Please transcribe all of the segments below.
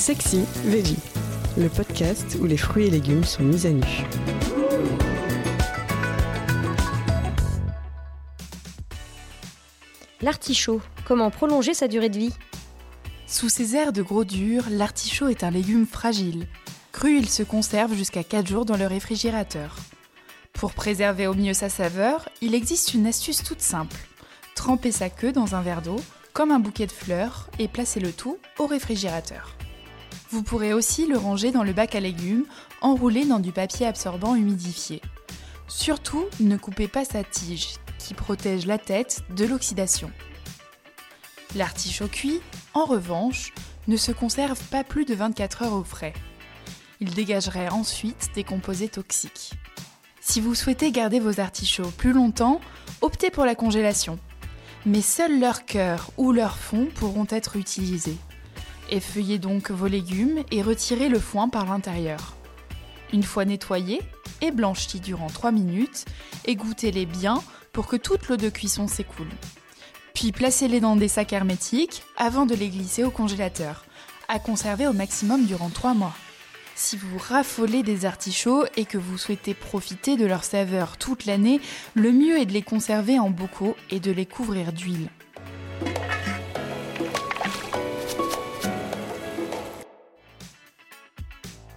Sexy Veggie, le podcast où les fruits et légumes sont mis à nu. L'artichaut, comment prolonger sa durée de vie? Sous ses airs de gros dur, l'artichaut est un légume fragile. Cru, il se conserve jusqu'à 4 jours dans le réfrigérateur. Pour préserver au mieux sa saveur, il existe une astuce toute simple. Tremper sa queue dans un verre d'eau, comme un bouquet de fleurs, et placer le tout au réfrigérateur. Vous pourrez aussi le ranger dans le bac à légumes, enroulé dans du papier absorbant humidifié. Surtout, ne coupez pas sa tige, qui protège la tête de l'oxydation. L'artichaut cuit, en revanche, ne se conserve pas plus de 24 heures au frais. Il dégagerait ensuite des composés toxiques. Si vous souhaitez garder vos artichauts plus longtemps, optez pour la congélation. Mais seuls leur cœur ou leur fond pourront être utilisés. Effeuillez donc vos légumes et retirez le foin par l'intérieur. Une fois nettoyés et blanchis durant 3 minutes, égouttez-les bien pour que toute l'eau de cuisson s'écoule. Puis placez-les dans des sacs hermétiques avant de les glisser au congélateur, à conserver au maximum durant 3 mois. Si vous raffolez des artichauts et que vous souhaitez profiter de leur saveur toute l'année, le mieux est de les conserver en bocaux et de les couvrir d'huile.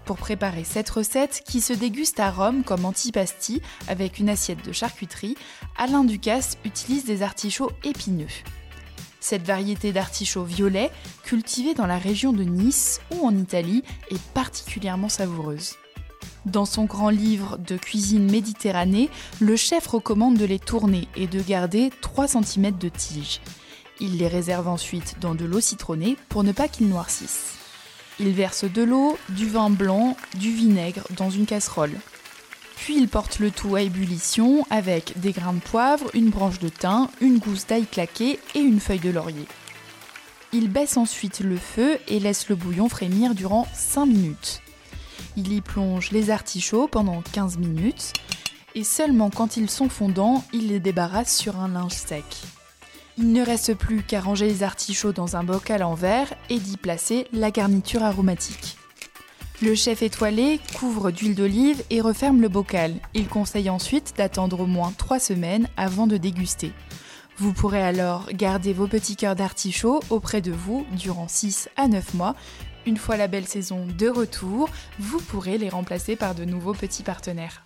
Pour préparer cette recette, qui se déguste à Rome comme antipasti avec une assiette de charcuterie, Alain Ducasse utilise des artichauts épineux. Cette variété d'artichauts violets, cultivée dans la région de Nice ou en Italie, est particulièrement savoureuse. Dans son grand livre de cuisine méditerranée, le chef recommande de les tourner et de garder 3 cm de tige. Il les réserve ensuite dans de l'eau citronnée pour ne pas qu'ils noircissent. Il verse de l'eau, du vin blanc, du vinaigre dans une casserole. Puis il porte le tout à ébullition avec des grains de poivre, une branche de thym, une gousse d'ail claquée et une feuille de laurier. Il baisse ensuite le feu et laisse le bouillon frémir durant 5 minutes. Il y plonge les artichauts pendant 15 minutes et seulement quand ils sont fondants, il les débarrasse sur un linge sec. Il ne reste plus qu'à ranger les artichauts dans un bocal en verre et d'y placer la garniture aromatique. Le chef étoilé couvre d'huile d'olive et referme le bocal. Il conseille ensuite d'attendre au moins 3 semaines avant de déguster. Vous pourrez alors garder vos petits cœurs d'artichaut auprès de vous durant 6 à 9 mois. Une fois la belle saison de retour, vous pourrez les remplacer par de nouveaux petits partenaires.